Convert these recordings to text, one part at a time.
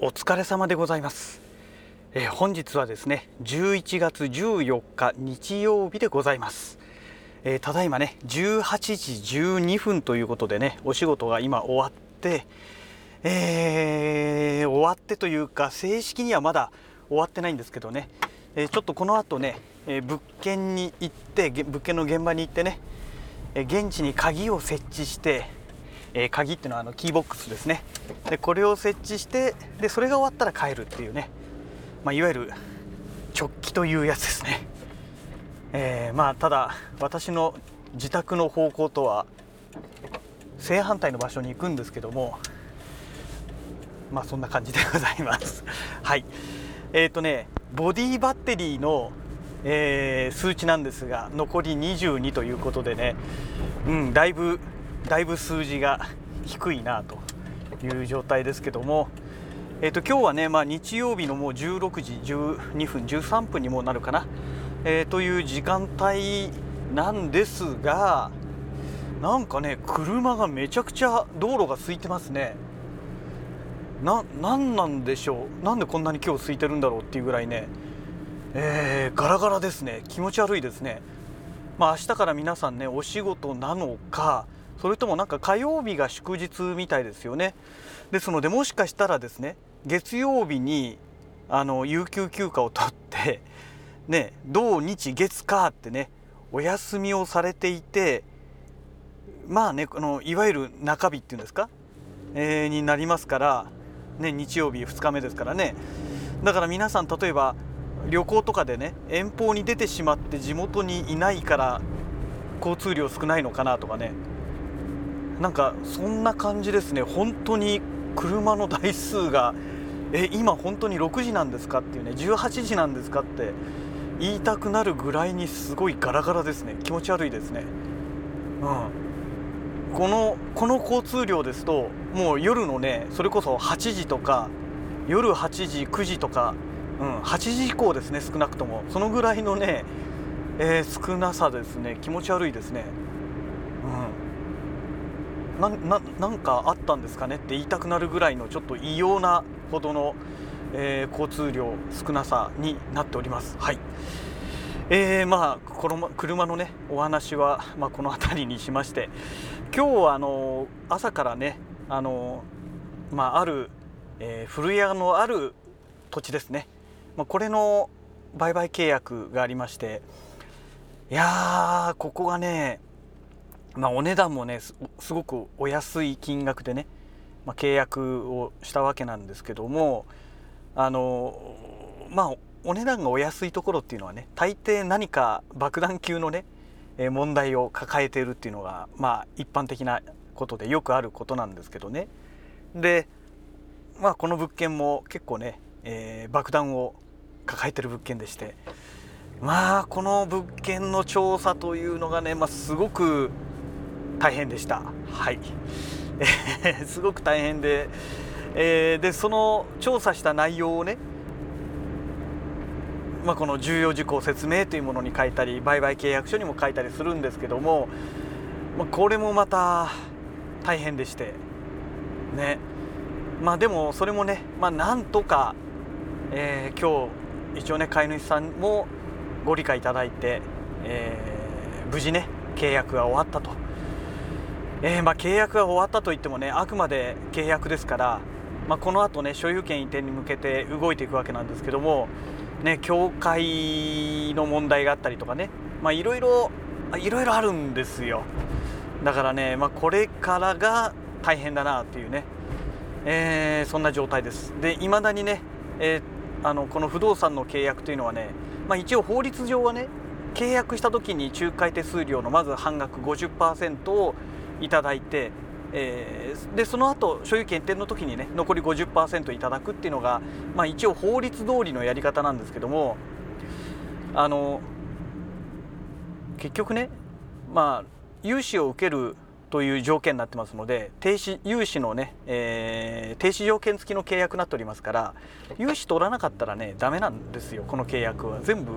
お疲れ様でございます、えー、本日はですね11月14日日曜日でございます、えー、ただいまね18時12分ということでねお仕事が今終わって、えー、終わってというか正式にはまだ終わってないんですけどね、えちょっとこの後ね、え物件に行って物件の現場に行ってね、え現地に鍵を設置してえ、鍵っていうのはあのキーボックスですね。でこれを設置してでそれが終わったら帰るっていうね、まあ、いわゆる直帰というやつですね、えー、まあただ私の自宅の方向とは正反対の場所に行くんですけどもまあそんな感じでございます。はい。えっ、ー、とねボディバッテリーの、えー、数値なんですが残り22ということでね。うんだいぶだいぶ数字が低いなという状態ですけども、えー、と今日はね、まあ、日曜日のもう16時12分13分にもなるかな、えー、という時間帯なんですがなんかね車がめちゃくちゃ道路が空いてますね。な何なんでしょう？なんでこんなに今日空いてるんだろうっていうぐらいね、えー、ガラガラですね。気持ち悪いですね。まあ明日から皆さんねお仕事なのかそれともなんか火曜日が祝日みたいですよね。ですのでもしかしたらですね月曜日にあの有給休暇を取って ね土日月火ってねお休みをされていてまあねこのいわゆる中日っていうんですか、えー、になりますから、ね、日曜日2日目ですからね。だから皆さん例えば旅行とかでね遠方に出てしまって地元にいないから交通量少ないのかなとかね。なんかそんな感じですね。本当に車の台数が。え今本当に6時なんですかっていうね。18時なんですかって言いたくなるぐらいにすごいガラガラですね。気持ち悪いですね。うん。このこの交通量ですともう夜のねそれこそ8時とか夜8時9時とか、うん、8時以降ですね少なくとも。そのぐらいのね、えー、少なさですね。気持ち悪いですね。なななんかあったんですかねって言いたくなるぐらいのちょっと異様なほどの、えー、交通量少なさになっております。はいえー、まあこの車のねお話は、まあ、この辺りにしまして今日はあの朝からねあの、まあ、ある、えー、古屋のある土地ですね、まあ、これの売買契約がありましていやーここがねまあ、お値段もねすごくお安い金額でね、まあ、契約をしたわけなんですけどもあのまあお値段がお安いところっていうのはね大抵何か爆弾級のね問題を抱えているっていうのがまあ一般的なことでよくあることなんですけどね。でまあこの物件も結構ね、えー、爆弾を抱えてる物件でしてまあこの物件の調査というのがね、まあ、すごく大変でした。はい、えー、すごく大変で、えー、でその調査した内容をねまあ、この重要事項説明というものに書いたり売買契約書にも書いたりするんですけども、まあ、これもまた大変でして。ね。まあでもそれもね、まあ、なんとか、えー、今日一応ね飼い主さんもご理解いただいて、えー、無事ね契約が終わったと。えー、まあ、契約が終わったといってもねあくまで契約ですから、まあ、このあとね所有権移転に向けて動いていくわけなんですけども、ね、教会の問題があったりとかねいろいろいろいろあるんですよ。だからね、まあ、これからが大変だなっていうね、えー、そんな状態です。で未だにね、えー、あのこの不動産の契約というのはね、まあ、一応法律上はね契約した時に仲介手数料のまず半額50%をいただいて、えー、でその後所有権移転の時にね残り50%いただくっていうのが、まあ、一応法律通りのやり方なんですけどもあの結局ねまあ融資を受けるという条件になってますので停止融資のね、えー、停止条件付きの契約になっておりますから融資取らなかったらねダメなんですよこの契約は。全部、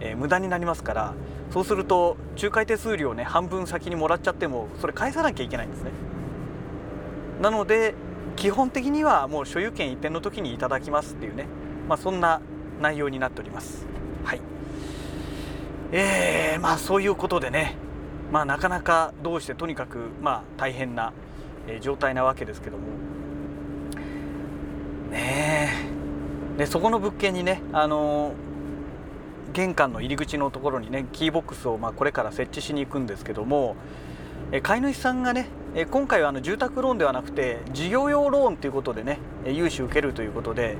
えー、無駄になりますから。そうすると仲介手数料ね半分先にもらっちゃってもそれ返さなきゃいけないんですね。なので、基本的にはもう所有権移転の時にいただきますっていうね、まあ、そんな内容になっております。はい。えー、まあそういうことでね、まあ、なかなかどうしてとにかくまあ大変なえ状態なわけですけども。ねでそこの物件にねあの玄関の入り口のところにねキーボックスをまあこれから設置しに行くんですけどもえ飼い主さんがねえ今回はあの住宅ローンではなくて事業用ローンということでね融資受けるということで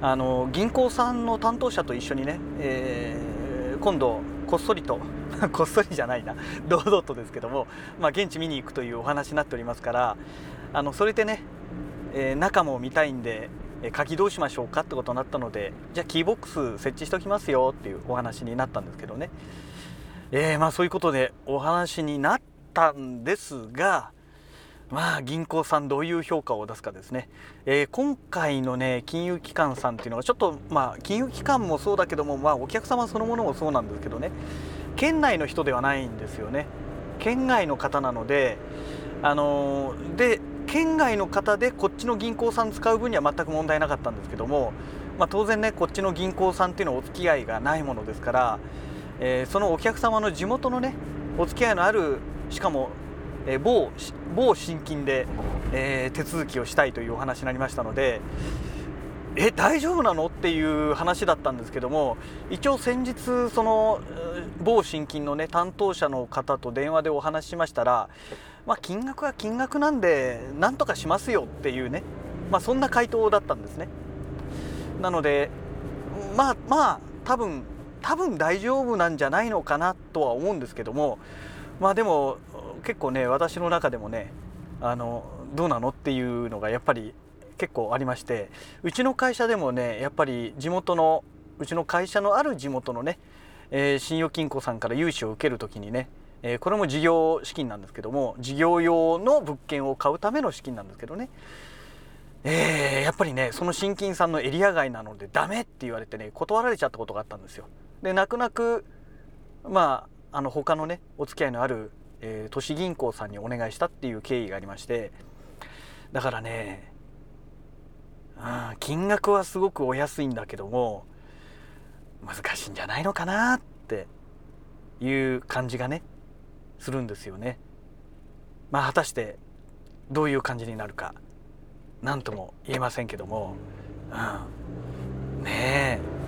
あの銀行さんの担当者と一緒にね、えー、今度こっそりと。こっそりじゃないな。堂々とですけども、まあ、現地見に行くというお話になっておりますから。あのそれでね、えー、中も見たいんで鍵どうしましょうかってことになったのでじゃあキーボックス設置しておきますよっていうお話になったんですけどね、えー、まあそういうことでお話になったんですがまあ銀行さんどういう評価を出すかですね、えー、今回のね金融機関さんっていうのはちょっとまあ金融機関もそうだけどもまあお客様そのものもそうなんですけどね。県内の人ではないんですよね。県外の方なのであのー、で県外の方でこっちの銀行さん使う分には全く問題なかったんですけども、まあ、当然ねこっちの銀行さんっていうのはお付き合いがないものですから、えー、そのお客様の地元のねお付き合いのあるしかもえ、某某新金で、えー、手続きをしたいというお話になりましたのでえ大丈夫なの？っていう話だったんですけども一応先日その某新金のね担当者の方と電話でお話ししましたら、まあ、金額は金額なんでなんとかしますよっていうね、まあ、そんな回答だったんですね。なのでまあまあ多分多分大丈夫なんじゃないのかなとは思うんですけどもまあでも結構ね私の中でもねあのどうなのっていうのがやっぱり結構ありましてうちの会社でもねやっぱり地元のうちの会社のある地元のね、えー、信用金庫さんから融資を受ける時にね、えー、これも事業資金なんですけども事業用の物件を買うための資金なんですけどね。えー、やっぱりねその新金さんのエリア外なのでダメって言われてね断られちゃったことがあったんですよ。で泣く泣くまあの他のねお付き合いのあるえー、都市銀行さんにお願いしたっていう経緯がありましてだからね、うん、金額はすごくお安いんだけども難しいんじゃないのかなっていう感じがねするんですよね。まあ果たしてどういう感じになるか何とも言えませんけども、うん、ねえ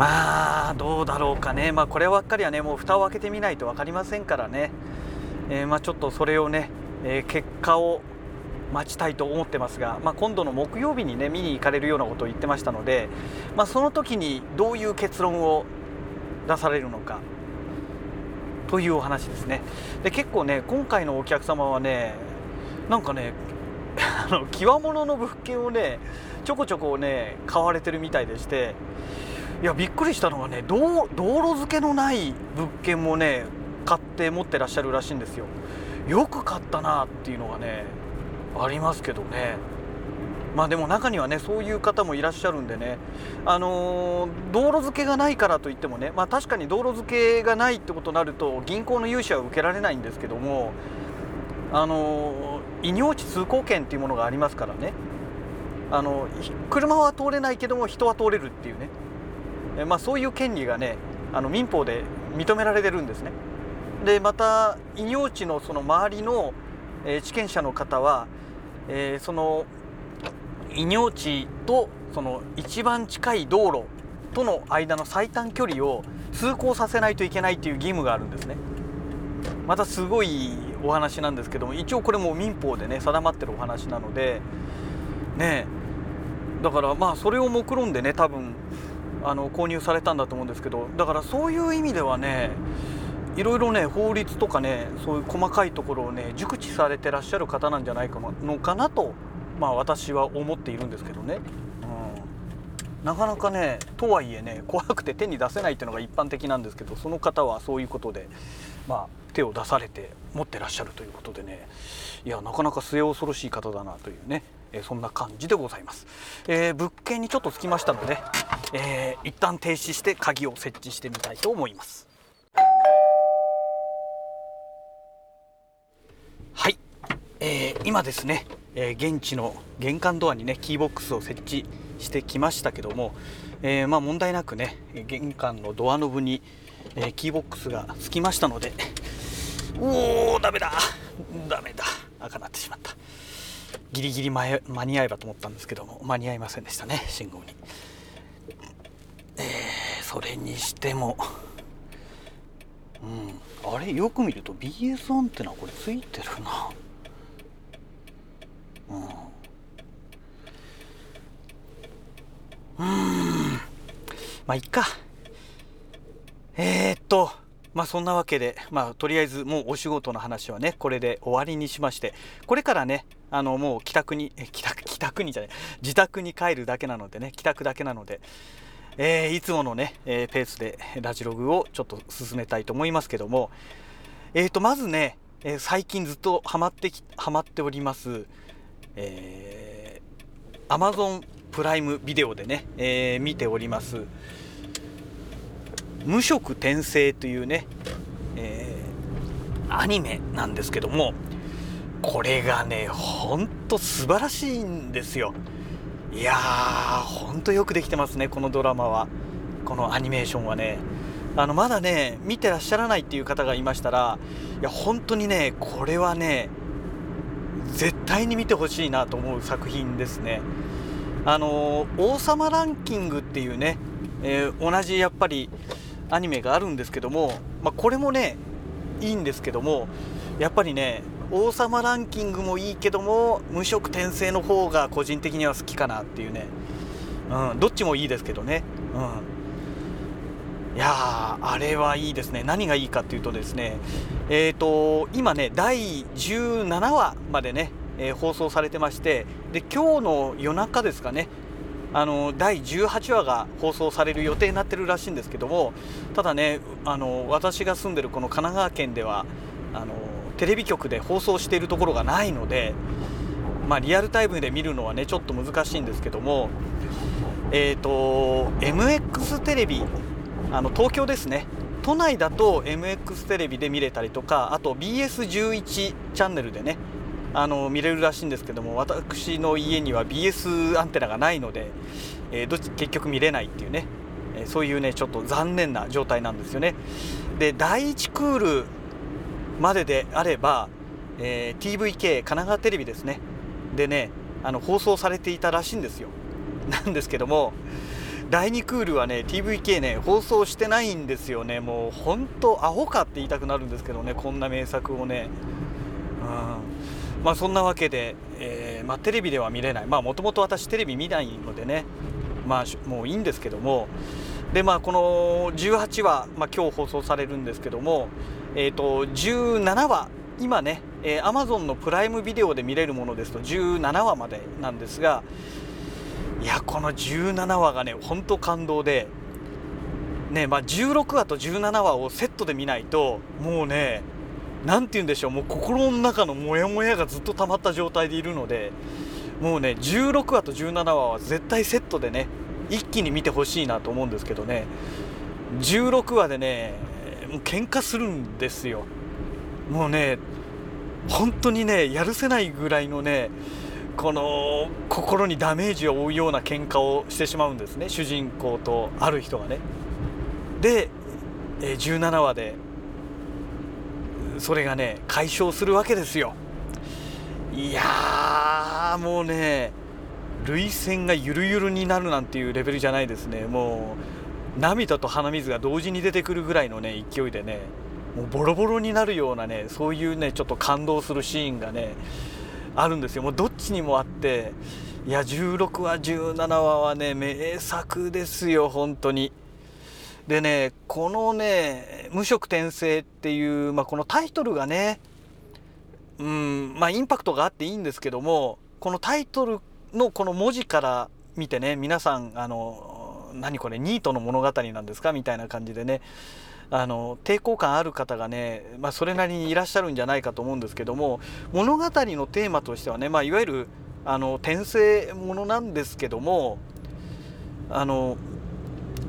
まあどうだろうかね。まあこればっかりはねもう蓋を開けてみないと分かりませんからね、えー、まあちょっとそれをね、えー、結果を待ちたいと思ってますが、まあ、今度の木曜日にね見に行かれるようなことを言ってましたので、まあ、その時にどういう結論を出されるのかというお話ですね。で結構ね今回のお客様はねなんかね あの極物の物件をねちょこちょこね買われてるみたいでしていやびっくりしたのはね道路付けのない物件もね買って持ってらっしゃるらしいんですよ。よく買ったなっていうのがねありますけどね。まあでも中にはねそういう方もいらっしゃるんでね。あのー、道路付けがないからといってもねまあ確かに道路付けがないってことになると銀行の融資は受けられないんですけどもあの、異業地通行権っていうものがありますからね。あの車は通れないけども人は通れるっていうね。えまあ、そういう権利がねあの民法で認められてるんですね。でまた異業地のその周りの、え、地権者の方は、えー、その異業地とその一番近い道路との間の最短距離を通行させないといけないという義務があるんですね。またすごいお話なんですけども一応これも民法でね定まってるお話なのでねだからまあそれを目論んでね多分あの購入されたんだと思うんですけどだからそういう意味ではねいろいろね法律とかねそういう細かいところをね熟知されてらっしゃる方なんじゃないかのかなとまあ私は思っているんですけどね、うん、なかなかねとはいえね怖くて手に出せないっていうのが一般的なんですけどその方はそういうことでまあ手を出されて持ってらっしゃるということでね。いやなかなか末恐ろしい方だなというね。えそんな感じでございます、えー、物件にちょっと着きましたので、えー、一旦停止して鍵を設置してみたいと思います。はい。えー、今ですね、えー、現地の玄関ドアにねキーボックスを設置してきましたけども、えー、まあ、問題なくね玄関のドアノブに、えキーボックスがつきましたのでおおダメだ。ダメだ。赤なってしまった。ギリギリ間に合えばと思ったんですけども間に合いませんでしたね信号に、えーそれにしてもうんあれ？よく見ると BS アンテナこれついてるな。うん。うん。まあいっか。えー、っとまあそんなわけで、まあとりあえずもうお仕事の話はね、これで終わりにしまして、これからね、あのもう帰宅に、帰宅、帰宅にじゃない、自宅に帰るだけなのでね、帰宅だけなので、えー、いつものね、えー、ペースでラジログをちょっと進めたいと思いますけども、えーと、まずね、えー、最近ずっとハマってき、ハマっております、えー、Amazon プライムビデオでね、えー、見ております。無色転生というね、えー、アニメなんですけども。これがねほんと素晴らしいんですよ。いやーほんとよくできてますねこのドラマは。このアニメーションはね。あのまだね見てらっしゃらないっていう方がいましたらいや本当にねこれはね絶対に見てほしいなと思う作品ですね。あの王様ランキングっていうね、えー、同じやっぱりアニメがあるんですけども、まあ、これもねいいんですけどもやっぱりね王様ランキングもいいけども無色転生の方が個人的には好きかなっていうね、うん、どっちもいいですけどね、うん、いやあれはいいですね。何がいいかっていうとですねえっ、ー、と今ね第17話までね、えー、放送されてましてで今日の夜中ですかねあの第18話が放送される予定になってるらしいんですけどもただねあの私が住んでるこの神奈川県ではあのテレビ局で放送しているところがないので、まあ、リアルタイムで見るのはねちょっと難しいんですけどもえ、ー、と MX テレビあの東京ですね。都内だと MX テレビで見れたりとかあと BS11 チャンネルでねあの見れるらしいんですけども私の家には BS アンテナがないので、えー、どっち結局見れないっていうね、えー、そういうねちょっと残念な状態なんですよね。で第1クールまでであれば、えー、TVK 神奈川テレビですね。でねあの放送されていたらしいんですよ。なんですけども第2クールはね TVK ね放送してないんですよね。もう本当アホかって言いたくなるんですけどねこんな名作をね。うん。まあそんなわけで、えー、まあ、テレビでは見れない。まあもともと私テレビ見ないのでねまあもういいんですけども。でまあこの18話、まあ、今日放送されるんですけどもえっ、ー、と17話今ね、えー、Amazon のプライムビデオで見れるものですと17話までなんですがいやこの17話がね本当感動でねまあ16話と17話をセットで見ないともうね何て言うんでしょうもう心の中のモヤモヤがずっと溜まった状態でいるのでもうね16話と17話は絶対セットでね一気に見てほしいなと思うんですけどね。16話でねもう喧嘩するんですよ。もうね本当にねやるせないぐらいのねこの心にダメージを負うような喧嘩をしてしまうんですね。主人公とある人がね。で17話でそれがね解消するわけですよ。いやもうね涙腺がゆるゆるになるなんていうレベルじゃないですね。もう涙と鼻水が同時に出てくるぐらいのね勢いでねもうボロボロになるようなねそういうねちょっと感動するシーンがねあるんですよ。もうどっちにもあっていや16話17話はね名作ですよ本当に。でねこのね「無色転生」っていう、まあ、このタイトルがねうんまあインパクトがあっていいんですけどもこのタイトルのこの文字から見てね皆さんあの何これニートの物語なんですかみたいな感じでねあの抵抗感ある方がね、まあ、それなりにいらっしゃるんじゃないかと思うんですけども物語のテーマとしてはね、まあ、いわゆるあの転生ものなんですけどもあの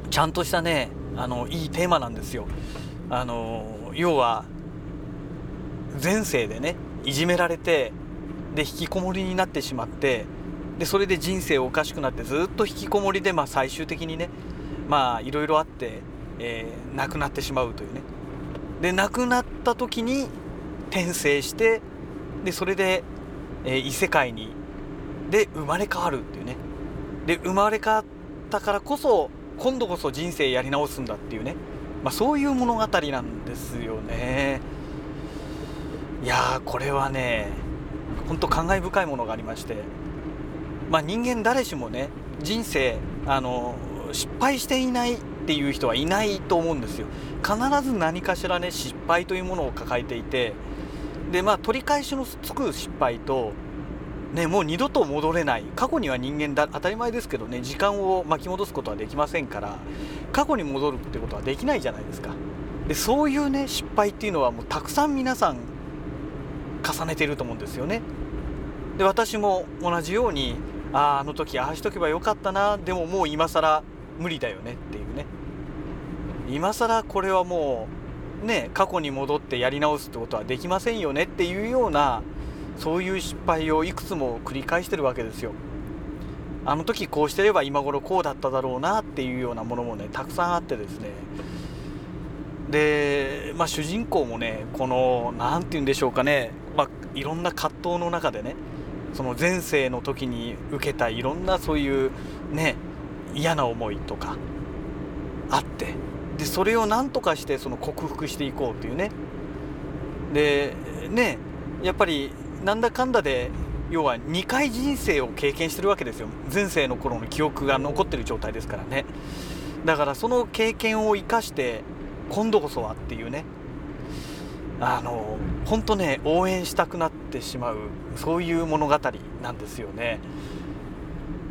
ちゃんとしたねあのいいテーマなんですよ。あの要は前世でねいじめられてで引きこもりになってしまってでそれで人生おかしくなってずっと引きこもりで、まあ、最終的にねまあいろいろあって、えー、亡くなってしまうというね。で亡くなった時に転生してでそれで、えー、異世界にで生まれ変わるっていうね。で生まれ変わったからこそ今度こそ人生やり直すんだっていうね、まあ、そういう物語なんですよね。いやこれはねほんと感慨深いものがありまして。まあ人間誰しもね人生あの失敗していないっていう人はいないと思うんですよ。必ず何かしらね失敗というものを抱えていてでまあ取り返しのつく失敗とね、もう二度と戻れない。過去には人間だ当たり前ですけどね時間を巻き戻すことはできませんから過去に戻るってことはできないじゃないですか。でそういうね失敗っていうのはもうたくさん皆さん重ねていると思うんですよね。で私も同じようにあああの時ああしとけばよかったな。でももう今更無理だよねっていうね。今更これはもうね過去に戻ってやり直すってことはできませんよねっていうようなそういう失敗をいくつも繰り返してるわけですよ。あの時こうしてれば今頃こうだっただろうなっていうようなものもねたくさんあってですね。で、まあ、主人公もねこの何て言うんでしょうかね、まあ、いろんな葛藤の中でねその前世の時に受けたいろんなそういうね嫌な思いとかあって。でそれを何とかしてその克服していこうというね。でねやっぱりなんだかんだで要は2回人生を経験してるわけですよ。前世の頃の記憶が残ってる状態ですからね。だからその経験を生かして今度こそはっていうね。あの本当ね応援したくなってしまうそういう物語なんですよね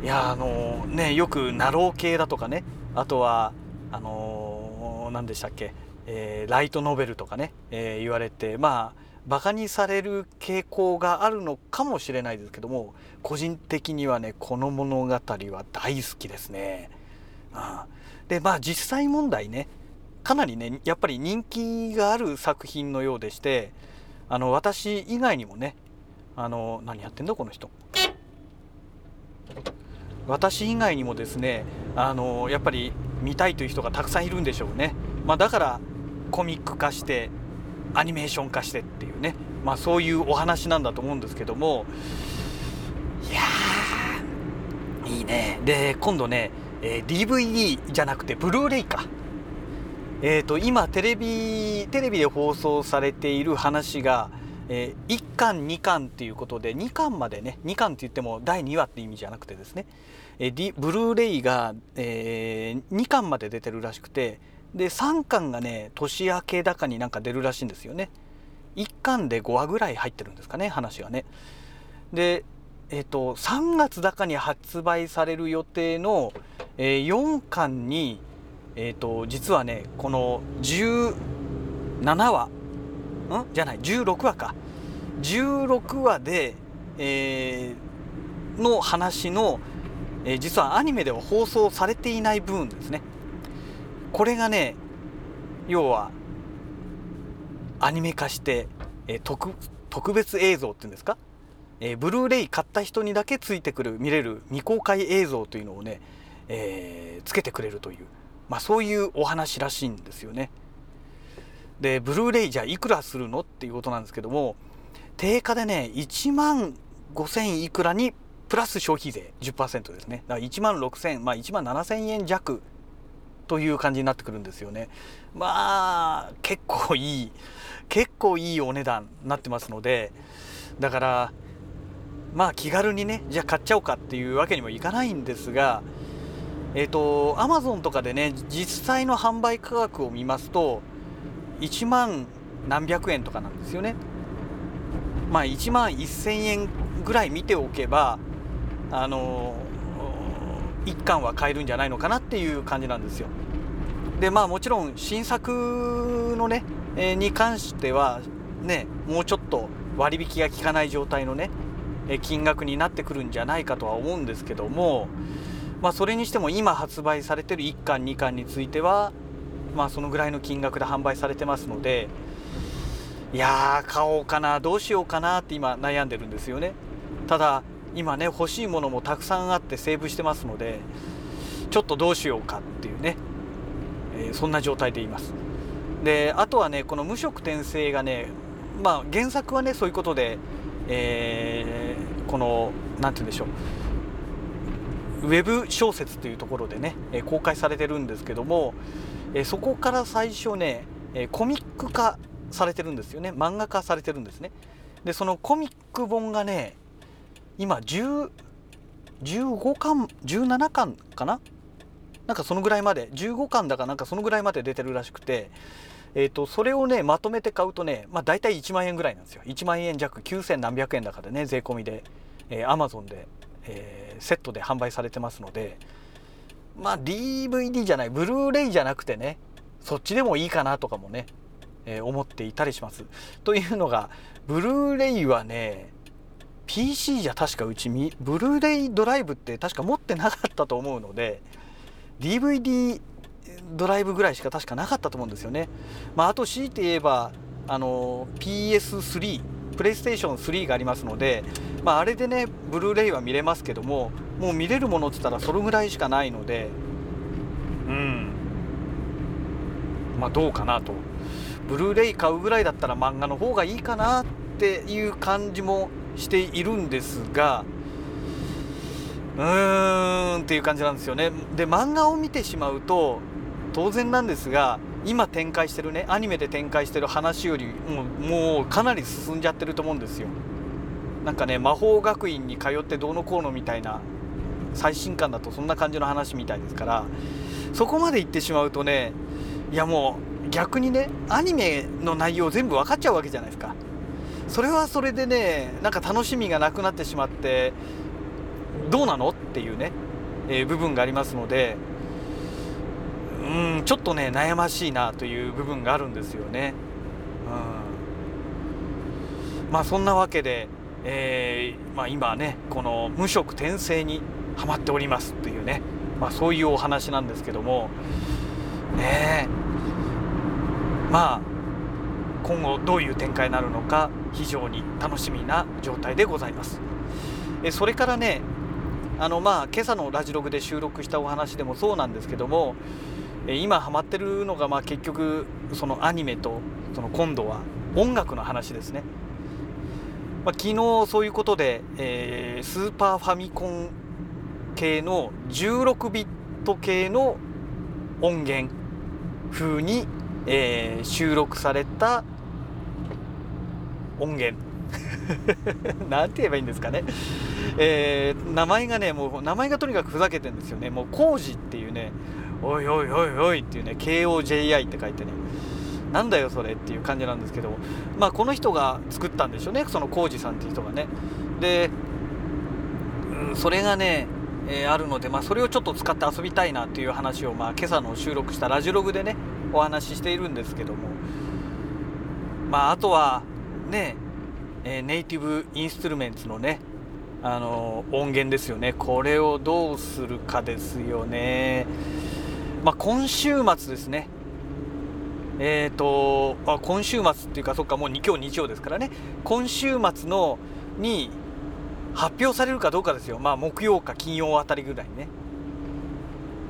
いやあのねよくナロー系だとかねあとはあの何でしたっけ、えー、ライトノベルとかね、えー、言われてまあバカにされる傾向があるのかもしれないですけども個人的にはねこの物語は大好きですね。うん、でまあ実際問題ねかなりねやっぱり人気がある作品のようでしてあの私以外にもねあの何やってんだこの人。私以外にもですねあのやっぱり見たいという人がたくさんいるんでしょうね、まあ、だからコミック化してアニメーション化してっていうね、まあ、そういうお話なんだと思うんですけどもいやいいね。で今度ね、えー、DVD じゃなくてブルーレイか。えーと、今テレビテレビで放送されている話が、えー、1巻2巻っていうことで2巻までね2巻って言っても第2話って意味じゃなくてですね、えー、ブルーレイが、えー、2巻まで出てるらしくてで3巻がね年明けだかになんか出るらしいんですよね。1巻で5話ぐらい入ってるんですかね話がね。でえっ、ー、と3月だかに発売される予定の、えー、4巻にえっ、ー、と実はねこの17話ん？じゃない16話か。16話で、えー、の話の、えー、実はアニメでは放送されていない部分ですね。これがね要はアニメ化して、えー、特特別映像っていうんですか、えー、ブルーレイ買った人にだけついてくる見れる未公開映像というのをね、えー、つけてくれるという、まあ、そういうお話らしいんですよね。でブルーレイじゃいくらするのっていうことなんですけども定価でね1万5000いくらにプラス消費税10%ですねだから1万6000まあ1万7000円弱という感じになってくるんですよねまあ結構いい結構いいお値段になってますのでだからまあ気軽にねじゃあ買っちゃおうかっていうわけにもいかないんですがえっ、ー、とアマゾンとかでね実際の販売価格を見ますと1万何百円とかなんですよねまあ1万1000円ぐらい見ておけばあの1巻は買えるんじゃないのかなっていう感じなんですよ。でまあもちろん新作のね、えー、に関してはねもうちょっと割引が効かない状態のね金額になってくるんじゃないかとは思うんですけどもまあそれにしても今発売されてる1巻2巻についてはまあそのぐらいの金額で販売されてますのでいやー買おうかなどうしようかなって今悩んでるんですよね。ただ今ね欲しいものもたくさんあってセーブしてますのでちょっとどうしようかっていうね、えー、そんな状態でいます。であとはねこの無色転生がねまあ原作はねそういうことで、えー、この何て言うんでしょう。ウェブ小説というところでね、え公開されてるんですけども、えそこから最初ね、えコミック化されてるんですよね。漫画化されてるんですね。でそのコミック本がね今10 15巻17巻かな？なんかそのぐらいまで15巻だかなんかそのぐらいまで出てるらしくてえーと、それをねまとめて買うとね、まあ、大体1万円ぐらいなんですよ。1万円弱9000何百円だかでね税込みで、えー、Amazon で、えー、セットで販売されてますのでまあ DVD じゃないブルーレイじゃなくてねそっちでもいいかなとかもね、えー、思っていたりしますというのがブルーレイはね PC じゃ確かうちブルーレイドライブって確か持ってなかったと思うので DVD ドライブぐらいしか確かなかったと思うんですよね。まあ、あと強いて言えばあの PS3 プレイステーション3がありますので、まあ、あれでねブルーレイは見れますけどももう見れるものって言ったらそれぐらいしかないのでうん。まあどうかなと。ブルーレイ買うぐらいだったら漫画の方がいいかなっていう感じもしているんですがうーんっていう感じなんですよね。で漫画を見てしまうと当然なんですが今展開してるねアニメで展開してる話よりももうかなり進んじゃってると思うんですよなんかね魔法学院に通ってどうのこうのみたいな最新刊だとそんな感じの話みたいですからそこまで行ってしまうとねいやもう逆にねアニメの内容全部分かっちゃうわけじゃないですかそれはそれでねなんか楽しみがなくなってしまってどうなのっていうね、えー、部分がありますのでうんちょっとね悩ましいなという部分があるんですよね。うん、まあそんなわけで、えー、まあ、今ねこの無色転生にはまっておりますというね、まあ、そういうお話なんですけどもねまあ今後どういう展開になるのか非常に楽しみな状態でございます。えそれからねあのまあ今朝のラジログで収録したお話でもそうなんですけども今ハマってるのがまあ結局そのアニメとその今度は音楽の話ですね、まあ、昨日そういうことで、えー、スーパーファミコン系の16ビット系の音源風に、えー、収録された音源。なんて言えばいいんですかね、えー、名前がねもう名前がとにかくふざけてるんですよね。もう工事っていうねおいおいおいおいっていうね KOJI って書いてね。なんだよそれっていう感じなんですけどまあこの人が作ったんでしょうね。その浩二さんっていう人がね。で、うん、それがね、えー、あるので、まあ、それをちょっと使って遊びたいなっていう話を、まあ、今朝の収録したラジログでねお話ししているんですけども。まああとはね、えー、ネイティブインストゥルメンツのねあの音源ですよね。これをどうするかですよね。まあ、今週末ですね、えーと、あ今週末っていうか、そっか、もう今日日曜ですからね、今週末のに発表されるかどうかですよ、まあ、木曜か金曜あたりぐらいね。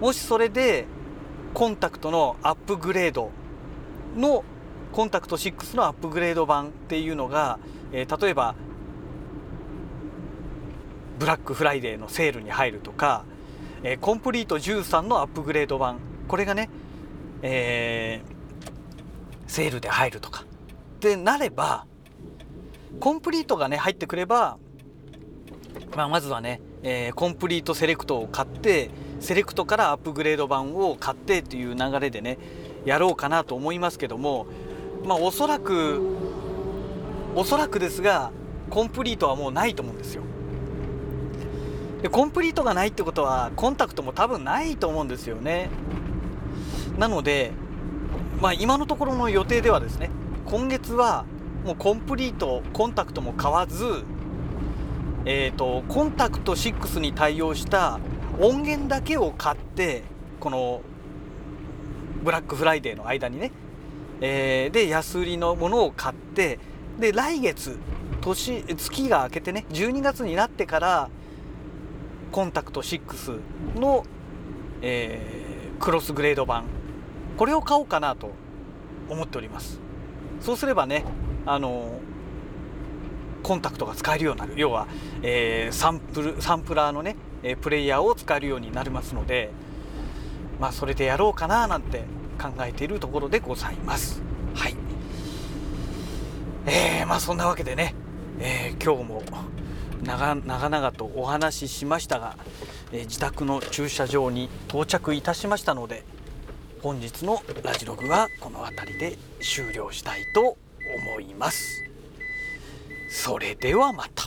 もしそれで、コンタクトのアップグレードの、コンタクト6のアップグレード版っていうのが、えー、例えば、ブラックフライデーのセールに入るとか、えー、 KOMPLETE 13のアップグレード版。これがね、えー、セールで入るとか。ってなれば KOMPLETE がね入ってくれば、まあ、まずはね、えー、 KOMPLETE SELECT を買って SELECT からアップグレード版を買ってっていう流れでねやろうかなと思いますけどもまあおそらくおそらくですが KOMPLETE はもうないと思うんですよ。で KOMPLETE がないってことは KONTAKT も多分ないと思うんですよね。なのでまあ今のところの予定ではですね今月はもう KOMPLETE KONTAKT も買わずえーと、 KONTAKT 6に対応した音源だけを買ってこのブラックフライデーの間にね、えー、で安売りのものを買ってで来月年月が明けてね12月になってからコンタクト6の、えー、クロスグレード版これを買おうかなと思っております。そうすればねあのコンタクトが使えるようになる。要は、えー、サンプルサンプラーのねプレイヤーを使えるようになりますのでまあそれでやろうかななんて考えているところでございます。はい。えー、まあそんなわけでね、えー、今日も長々とお話ししましたが、えー、自宅の駐車場に到着いたしましたので本日のラジログはこの辺りで終了したいと思います。それではまた。